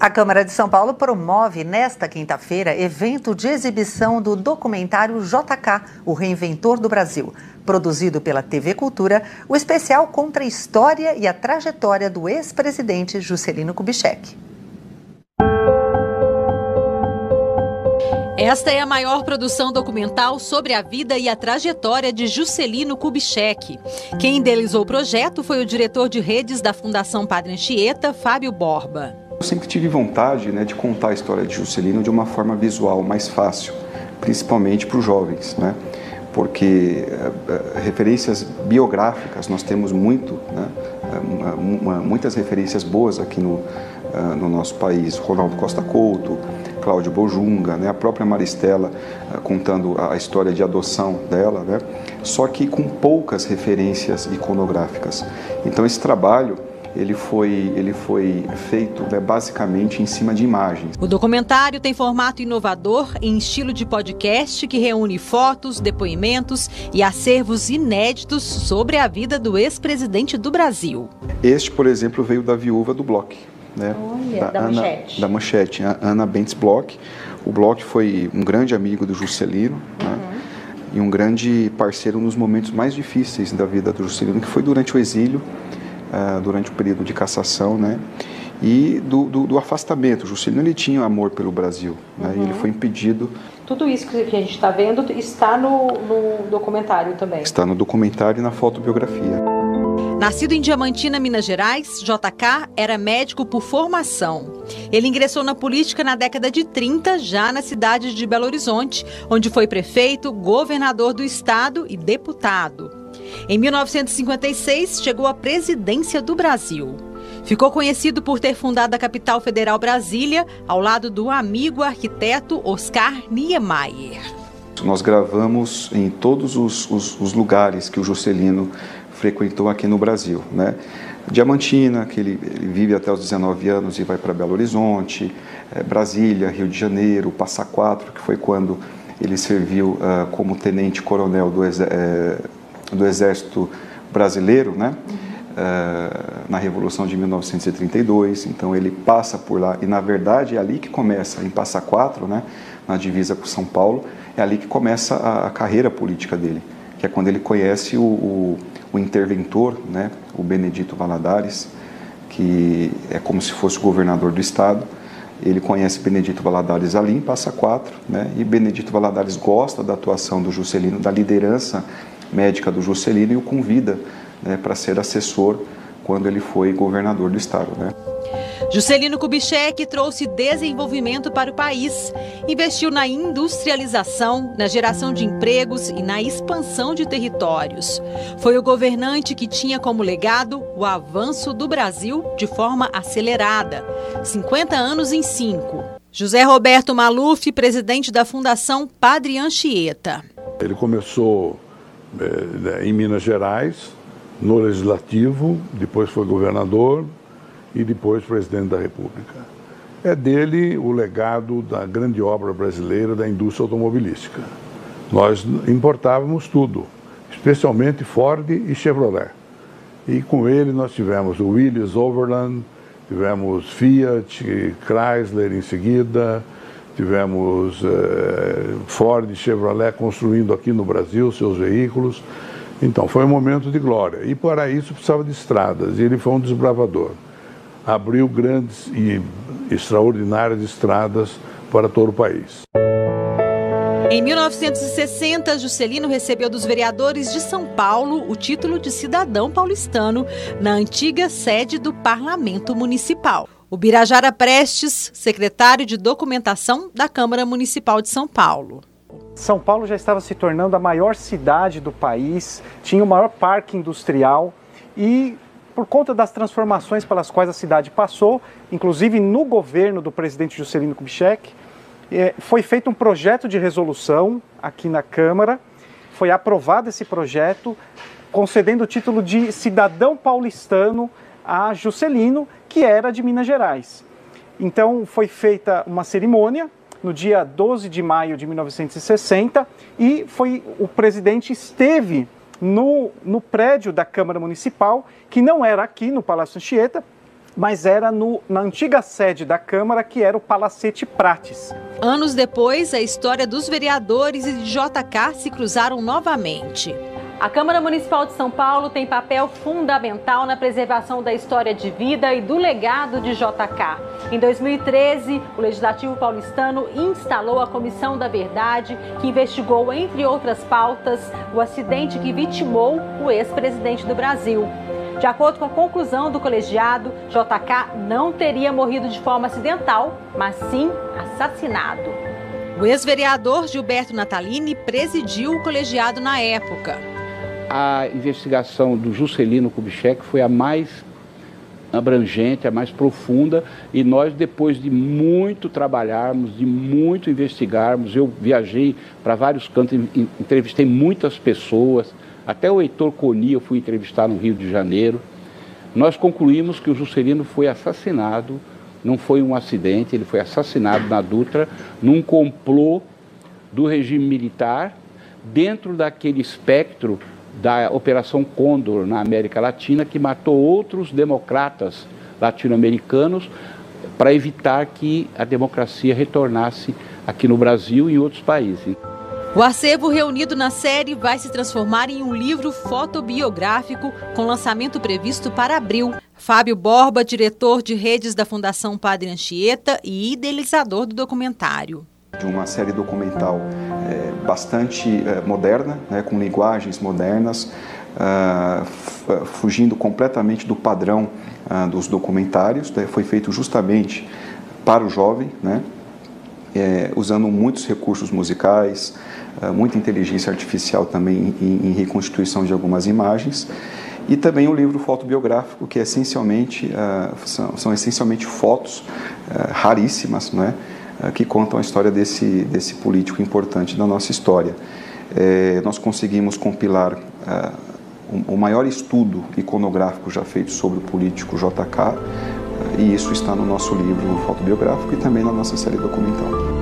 A Câmara de São Paulo promove nesta quinta-feira evento de exibição do documentário JK, o Reinventor do Brasil. Produzido pela TV Cultura, o especial conta a história e a trajetória do ex-presidente Juscelino Kubitschek. Esta é a maior produção documental sobre a vida e a trajetória de Juscelino Kubitschek. Quem idealizou o projeto foi o diretor de redes da Fundação Padre Anchieta, Fábio Borba. Eu sempre tive vontade né, de contar a história de Juscelino de uma forma visual mais fácil, principalmente para os jovens, né? porque uh, referências biográficas nós temos muito, né? Uh, muitas referências boas aqui no, no nosso país. Ronaldo Costa Couto, Cláudio Bojunga, né? a própria Maristela contando a história de adoção dela, né? só que com poucas referências iconográficas. Então esse trabalho ele foi, ele foi feito né, basicamente em cima de imagens. O documentário tem formato inovador em estilo de podcast que reúne fotos, depoimentos e acervos inéditos sobre a vida do ex-presidente do Brasil. Este, por exemplo, veio da viúva do Bloch. Né? Olha, da, da Ana, manchete. Da manchete, a Ana Bentes Bloch. O Bloch foi um grande amigo do Juscelino, né? uhum. né? e um grande parceiro nos momentos mais difíceis da vida do Juscelino, que foi durante o exílio uh, durante o período de cassação, né? E do, do, do afastamento. Juscelino ele tinha amor pelo Brasil, né? E ele uhum. foi impedido. Tudo isso que a gente está vendo está no, no documentário também. Está no documentário e na fotobiografia. Nascido em Diamantina, Minas Gerais, JK era médico por formação. Ele ingressou na política na década de 30, já na cidade de Belo Horizonte, onde foi prefeito, governador do estado e deputado. Em 1956, chegou à presidência do Brasil. Ficou conhecido por ter fundado a capital federal Brasília, ao lado do amigo arquiteto Oscar Niemeyer. Nós gravamos em todos os, os, os lugares que o Juscelino frequentou aqui no Brasil, né? Diamantina, que ele, ele, vive até os 19 anos e vai para Belo Horizonte, é, Brasília, Rio de Janeiro, Passa Quatro, que foi quando ele serviu uh, como tenente-coronel do, é, do Exército Brasileiro, né? Uh, na Revolução de 1932, então ele passa por lá. E na verdade é ali que começa, em Passa Quatro, né, na divisa com São Paulo, é ali que começa a, a carreira política dele, que é quando ele conhece o, o, o, interventor, né, o Benedito Valadares, que é como se fosse o governador do estado, ele conhece Benedito Valadares ali em Passa Quatro, né, e Benedito Valadares gosta da atuação do Juscelino, da liderança médica do Juscelino e o convida né, para ser assessor quando ele foi governador do estado. Né. Juscelino Kubitschek trouxe desenvolvimento para o país, investiu na industrialização, na geração de empregos e na expansão de territórios. Foi o governante que tinha como legado o avanço do Brasil de forma acelerada. 50 anos em 5. José Roberto Maluf, presidente da Fundação Padre Anchieta. Ele começou em Minas Gerais, no Legislativo, depois foi governador e depois presidente da República. É dele o legado da grande obra brasileira da indústria automobilística. Nós importávamos tudo, especialmente Ford e Chevrolet. E com ele nós tivemos o Willys Overland, tivemos Fiat, Chrysler em seguida, tivemos eh, Ford Chevrolet construindo aqui no Brasil seus veículos. Então, foi um momento de glória. E para isso precisava de estradas, e ele foi um desbravador. Abriu grandes e extraordinárias estradas para todo o país. Em 1960, Juscelino recebeu dos vereadores de São Paulo o título de cidadão paulistano na antiga sede do Parlamento Municipal. O Birajara Prestes, secretário de documentação da Câmara Municipal de São Paulo. São Paulo já estava se tornando a maior cidade do país, tinha o maior parque industrial e, por conta das transformações pelas quais a cidade passou, inclusive no governo do presidente Juscelino Kubitschek, é, foi feito um projeto de resolução aqui na Câmara, foi aprovado esse projeto, concedendo o título de cidadão paulistano a Juscelino, que era de Minas Gerais. Então foi feita uma cerimônia no dia 12 de maio de 1960 e foi o presidente esteve no, no prédio da Câmara Municipal, que não era aqui no Palácio Anchieta, mas era no, na antiga sede da Câmara, que era o Palacete Prates. Anos depois, a história dos vereadores e de JK se cruzaram novamente. A Câmara Municipal de São Paulo tem papel fundamental na preservação da história de vida e do legado de JK. Em 2013, o Legislativo paulistano instalou a Comissão da Verdade, que investigou, entre outras pautas, o acidente que vitimou o ex-presidente do Brasil. De acordo com a conclusão do colegiado, JK não teria morrido de forma acidental, mas sim assassinado. O ex-vereador Gilberto Natalini presidiu o colegiado na época a investigação do Juscelino Kubitschek foi a mais abrangente, a mais profunda, e nós, depois de muito trabalharmos, de muito investigarmos, eu viajei para vários cantos, entrevistei muitas pessoas, até o Heitor Coni eu fui entrevistar no Rio de Janeiro. Nós concluímos que o Juscelino foi assassinado, não foi um acidente, ele foi assassinado na Dutra, num complô do regime militar, dentro daquele espectro da Operação Condor na América Latina, que matou outros democratas latino-americanos para evitar que a democracia retornasse aqui no Brasil e em outros países. O acervo reunido na série vai se transformar em um livro fotobiográfico com lançamento previsto para abril. Fábio Borba, diretor de redes da Fundação Padre Anchieta e idealizador do documentário. De uma série documental é, bastante é, moderna, né, com linguagens modernas, ah, fugindo completamente do padrão ah, dos documentários. Né, foi feito justamente para o jovem, né, é, usando muitos recursos musicais, ah, muita inteligência artificial também em, em reconstituição de algumas imagens e também o livro fotobiográfico que é essencialmente uh, são, são, essencialmente fotos uh, raríssimas, não é? Eh, que contam a história desse, desse político importante da nossa história. É, nós conseguimos compilar uh, o maior estudo iconográfico já feito sobre o político JK, e isso está no nosso livro fotobiográfico e também na nossa série documental.